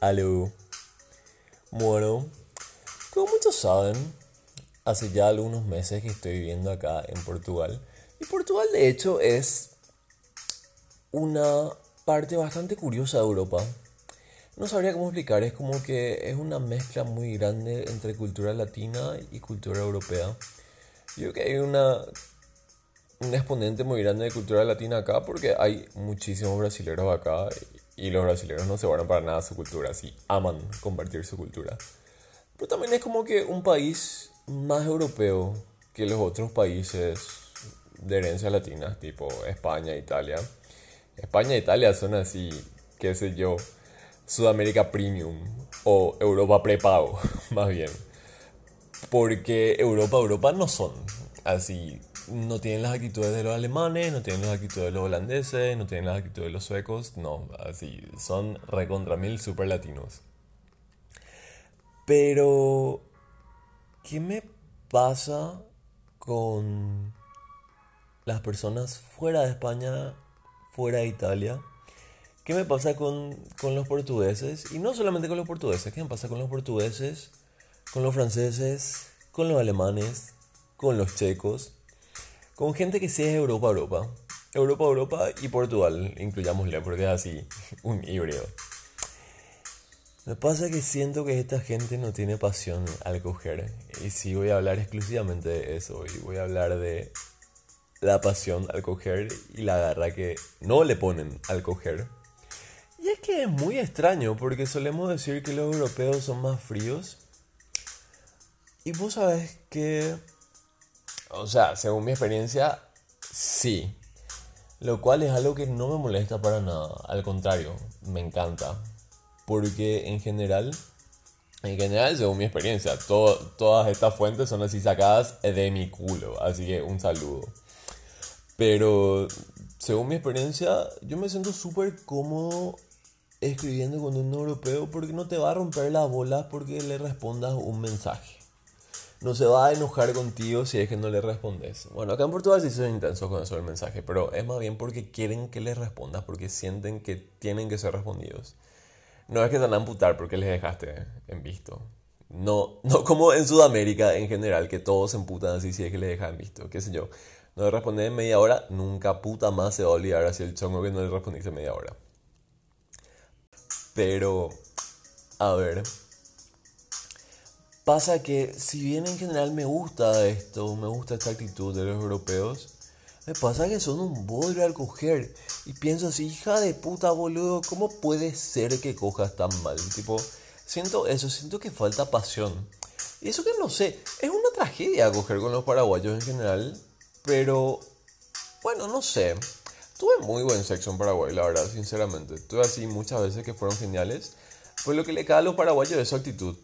Aló. Bueno, como muchos saben, hace ya algunos meses que estoy viviendo acá en Portugal. Y Portugal de hecho es una parte bastante curiosa de Europa. No sabría cómo explicar, es como que es una mezcla muy grande entre cultura latina y cultura europea. Yo creo que hay una, un exponente muy grande de cultura latina acá porque hay muchísimos brasileños acá y los brasileños no se van para nada su cultura, así aman compartir su cultura. Pero también es como que un país más europeo que los otros países de herencia latina, tipo España, Italia. España e Italia son así, qué sé yo, Sudamérica Premium o Europa prepago, más bien. Porque Europa, Europa no son así. No tienen las actitudes de los alemanes, no tienen las actitudes de los holandeses, no tienen las actitudes de los suecos, no, así. Son recontra mil super latinos. Pero, ¿qué me pasa con las personas fuera de España, fuera de Italia? ¿Qué me pasa con, con, los portugueses? Y no solamente con los portugueses, ¿qué me pasa con los portugueses, con los franceses, con los alemanes, con los checos? Con gente que sí es Europa, Europa. Europa, Europa y Portugal, incluyámosle, porque es así, un híbrido. Me pasa que siento que esta gente no tiene pasión al coger. Y sí voy a hablar exclusivamente de eso. Y voy a hablar de la pasión al coger y la garra que no le ponen al coger. Y es que es muy extraño porque solemos decir que los europeos son más fríos. Y vos sabes que... O sea, según mi experiencia, sí. Lo cual es algo que no me molesta para nada. Al contrario, me encanta porque en general, en general, según mi experiencia, todas estas fuentes son así sacadas de mi culo, así que un saludo. Pero, según mi experiencia, yo me siento súper cómodo escribiendo con un europeo porque no te va a romper las bolas porque le respondas un mensaje. No se va a enojar contigo si es que no le respondes. Bueno, acá en Portugal sí son intensos con eso del mensaje, pero es más bien porque quieren que les respondas, porque sienten que tienen que ser respondidos. No es que se van a amputar porque les dejaste en visto. No, no como en Sudamérica en general, que todos se emputan así si es que les dejan visto. Qué sé yo. No le respondí en media hora, nunca puta más se va a olvidar así el chongo que no le respondiste en media hora. Pero, a ver. Pasa que si bien en general me gusta esto, me gusta esta actitud de los europeos, me pasa que son un bodrio al coger. Y pienso así, hija de puta, boludo, ¿cómo puede ser que cojas tan mal? Tipo, siento eso, siento que falta pasión. Y eso que no sé, es una tragedia coger con los paraguayos en general. Pero, bueno, no sé. Tuve muy buen sexo en Paraguay, la verdad, sinceramente. Tuve así muchas veces que fueron geniales. Pues lo que le cae a los paraguayos es su actitud.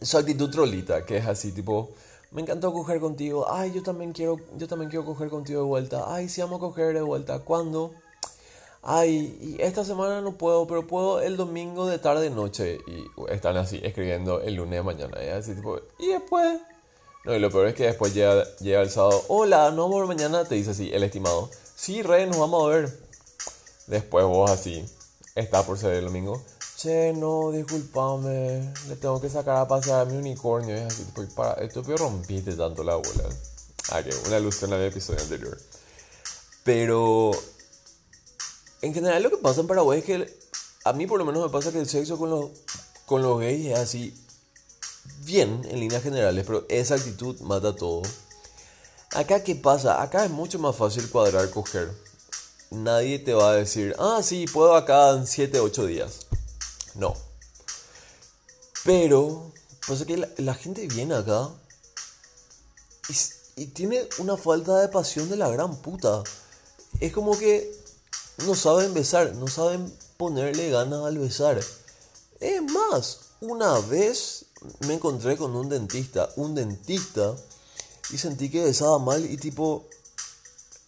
Su actitud trolita, que es así, tipo me encantó coger contigo. Ay, yo también quiero, yo también quiero coger contigo de vuelta. Ay, sí vamos a coger de vuelta. ¿Cuándo? Ay, esta semana no puedo, pero puedo el domingo de tarde noche. Y están así escribiendo el lunes de mañana. Y así tipo, y después. No, y lo peor es que después llega, llega el sábado. Hola, no por mañana, te dice así, el estimado. Sí, rey, nos vamos a ver. Después vos así, está por ser el domingo. Che, no, discúlpame, le tengo que sacar a pasear a mi unicornio. Es así, tipo, para, estúpido rompiste tanto la bola. Ah, que una en el episodio anterior. Pero, en general lo que pasa en Paraguay es que, a mí por lo menos me pasa que el sexo con los, con los gays es así, bien en líneas generales, pero esa actitud mata todo. Acá, ¿qué pasa? Acá es mucho más fácil cuadrar, coger. Nadie te va a decir, ah, sí, puedo acá en 7, 8 días. No. Pero, pasa que la, gente viene acá y, y, tiene una falta de pasión de la gran puta. Es como que no saben besar, no saben ponerle ganas al besar. Es más, una vez me encontré con un dentista, un dentista, y sentí que besaba mal y tipo,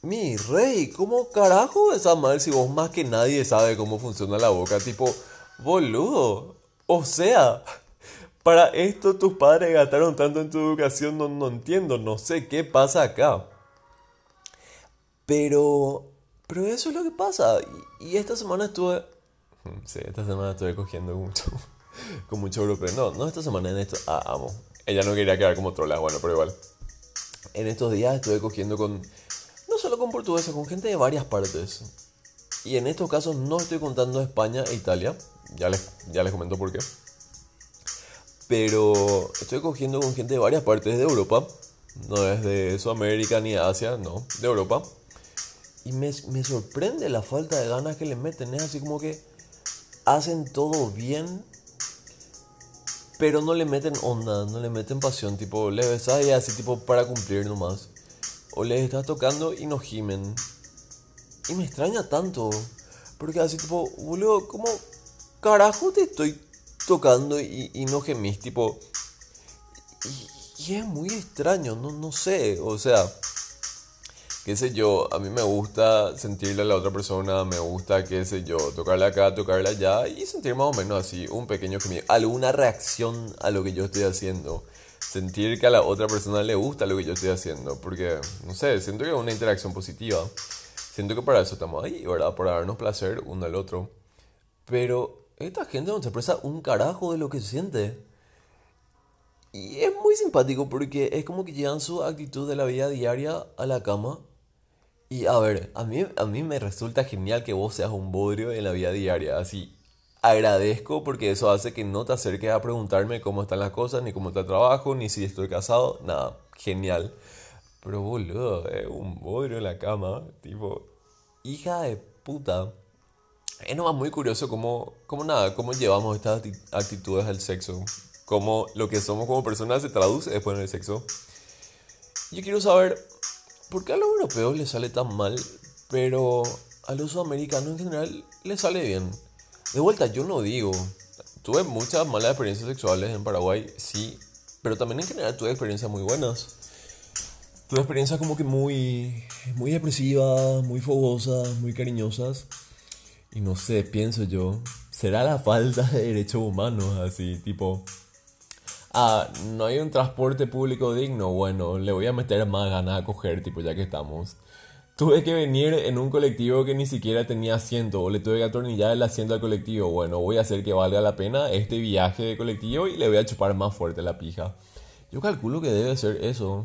mi rey, ¿cómo carajo besaba mal si vos más que nadie sabe cómo funciona la boca? Tipo, Boludo. O sea, para esto tus padres gastaron tanto en tu educación, no, no entiendo, no sé qué pasa acá. Pero, pero eso es lo que pasa. Y, esta semana estuve Sí, esta semana estoy cogiendo mucho, con mucho europeo. No, no esta semana, en esto. Ah, amo. Ella no quería quedar como trola, bueno, pero igual. En estos días estuve cogiendo con, no solo con portugueses, con gente de varias partes. Y en estos casos no estoy contando España e Italia, ya les, ya les comento por qué. Pero estoy cogiendo con gente de varias partes de Europa, no es de Sudamérica ni Asia, no, de Europa. Y me, me sorprende la falta de ganas que le meten, es así como que hacen todo bien, pero no le meten onda, no le meten pasión, tipo, le besas y así tipo para cumplir nomás. O les estás tocando y no gimen. Y me extraña tanto, porque así tipo, boludo, ¿cómo carajo te estoy tocando y, y no gemís? Tipo, y, y, es muy extraño, no, no sé, o sea qué sé yo, a mí me gusta sentirle a la otra persona, me gusta, qué sé yo, tocarla acá, tocarla allá y sentir más o menos así un pequeño gemido, alguna reacción a lo que yo estoy haciendo. Sentir que a la otra persona le gusta lo que yo estoy haciendo, porque, no sé, siento que es una interacción positiva. Siento que para eso estamos ahí, ¿verdad? Para darnos placer uno al otro. Pero esta gente no se expresa un carajo de lo que siente. Y es muy simpático porque es como que llevan su actitud de la vida diaria a la cama y a ver, a mí, a mí me resulta genial que vos seas un bodrio en la vida diaria. Así, agradezco porque eso hace que no te acerques a preguntarme cómo están las cosas, ni cómo está el trabajo, ni si estoy casado. Nada, genial. Pero boludo, es un bodrio en la cama. Tipo, hija de puta. Es nomás muy curioso cómo, cómo nada, cómo llevamos estas actitudes al sexo. Cómo lo que somos como personas se traduce después en el sexo. Yo quiero saber ¿Por qué a los europeos les sale tan mal, pero a los sudamericanos en general les sale bien? De vuelta, yo no digo. Tuve muchas malas experiencias sexuales en Paraguay, sí, pero también en general tuve experiencias muy buenas. Tuve experiencias como que muy, muy depresivas, muy fogosas, muy cariñosas. Y no sé, pienso yo, será la falta de derechos humanos, así, tipo, Ah, no hay un transporte público digno. Bueno, le voy a meter más ganas a coger, tipo, ya que estamos. Tuve que venir en un colectivo que ni siquiera tenía asiento, o le tuve que atornillar el asiento al colectivo. Bueno, voy a hacer que valga la pena este viaje de colectivo y le voy a chupar más fuerte la pija. Yo calculo que debe ser eso.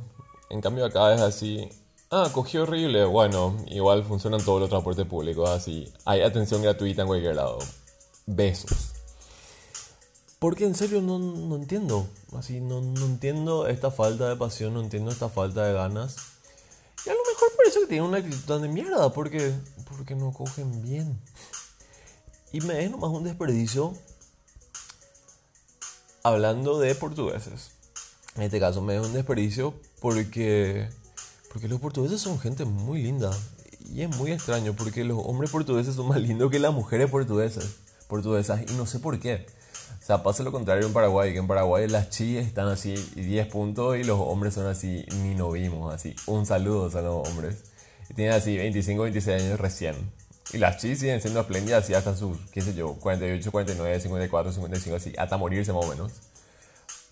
En cambio, acá es así. Ah, cogí horrible. Bueno, igual funcionan todos los transportes públicos así. Hay atención gratuita en cualquier lado. Besos. Porque en serio no, no entiendo. Así, no, no, entiendo esta falta de pasión, no entiendo esta falta de ganas. Y a lo mejor por eso que tienen una actitud tan de mierda, porque, porque no cogen bien. Y me es nomás un desperdicio hablando de portugueses. En este caso me es un desperdicio porque, porque los portugueses son gente muy linda. Y es muy extraño porque los hombres portugueses son más lindos que las mujeres portuguesas. portuguesas y no sé por qué. O sea, pasa lo contrario en Paraguay, que en Paraguay las chicas están así 10 puntos y los hombres son así, ni nos vimos, así. Un saludo a los hombres. Y tienen así 25, 26 años recién. Y las chis siguen siendo espléndidas así hasta sus, qué sé yo, 48, 49, 54, 55, así, hasta morirse más o menos.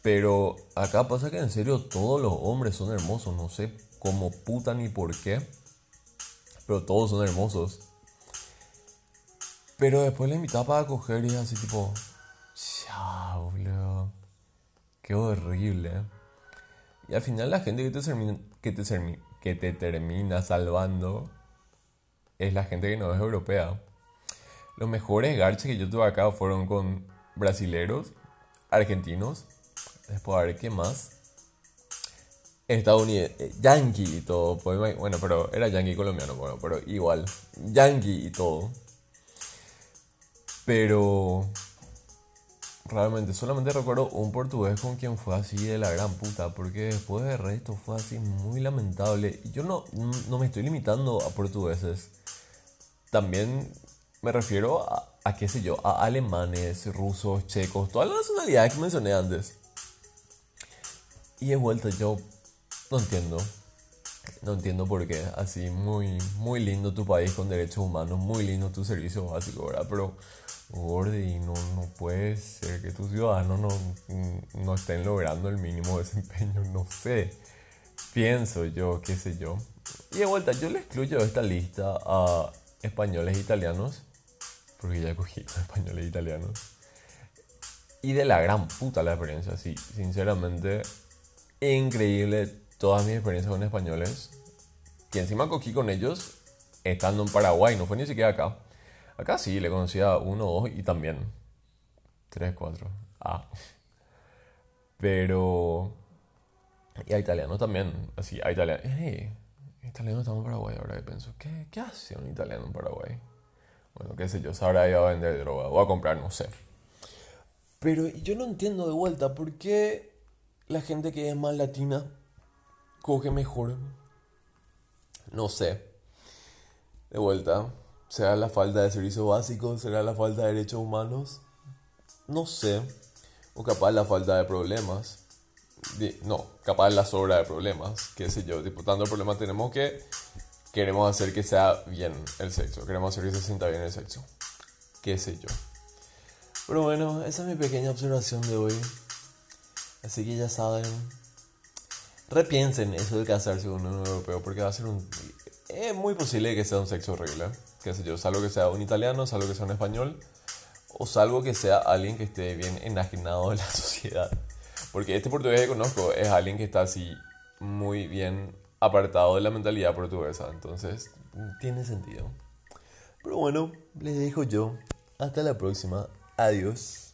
Pero acá pasa que en serio todos los hombres son hermosos, no sé cómo puta ni por qué, pero todos son hermosos. Pero después la invitaba para coger y así tipo, Chao, boludo. Qué horrible. Y al final la gente que te, termina, que te, que te termina salvando es la gente que no es europea. Los mejores garches que yo tuve acá fueron con brasileros, argentinos, después a ver qué más. Estadounidense, eh, yankee y todo. Pues, bueno, pero era yankee colombiano, bueno, pero igual. Yankee y todo. Pero Realmente, solamente recuerdo un portugués con quien fue así de la gran puta, porque después de resto fue así muy lamentable. Yo no, no me estoy limitando a portugueses. También me refiero a, a, qué sé yo, a alemanes, rusos, checos, todas las nacionalidades que mencioné antes. Y de vuelta yo no entiendo. No entiendo por qué. Así, muy, muy lindo tu país con derechos humanos, muy lindo tu servicio básico, ¿verdad? Pero Gordy, no, no puede ser que tus ciudadanos no, no estén logrando el mínimo desempeño, no sé. Pienso yo, qué sé yo. Y de vuelta, yo le excluyo de esta lista a españoles e italianos. porque ya cogí con españoles e italianos. Y de la gran puta la experiencia, sí, sinceramente, increíble todas mis experiencias con españoles. Que encima cogí con ellos estando en Paraguay, no fue ni siquiera acá. Acá sí, le conocía uno, dos y también. Tres, cuatro. Ah. Pero. Y a italiano también. Así, a italiano. Hey, italiano estamos en Paraguay, ahora que pienso. ¿Qué, ¿Qué hace un italiano en Paraguay? Bueno, qué sé yo, sabrá iba a vender droga o a comprar, no sé. Pero yo no entiendo de vuelta por qué la gente que es más latina coge mejor. No sé. De vuelta, ¿será la falta de servicios básicos? ¿Será la falta de derechos humanos? No sé. O capaz la falta de problemas. no, capaz la sobra de problemas. Qué sé yo. Tipo, tanto problema tenemos que queremos hacer que sea bien el sexo. Queremos hacer que se sienta bien el sexo. Qué sé yo. Pero bueno, esa es mi pequeña observación de hoy. Así que ya saben. Repiensen eso de casarse con un europeo porque va a ser un... Es muy posible que sea un sexo horrible. Qué sé yo, salvo que sea un italiano, salvo que sea un español. O salvo que sea alguien que esté bien enajenado de la sociedad. Porque este portugués que conozco es alguien que está así muy bien apartado de la mentalidad portuguesa. Entonces, tiene sentido. Pero bueno, les dejo yo. Hasta la próxima. Adiós.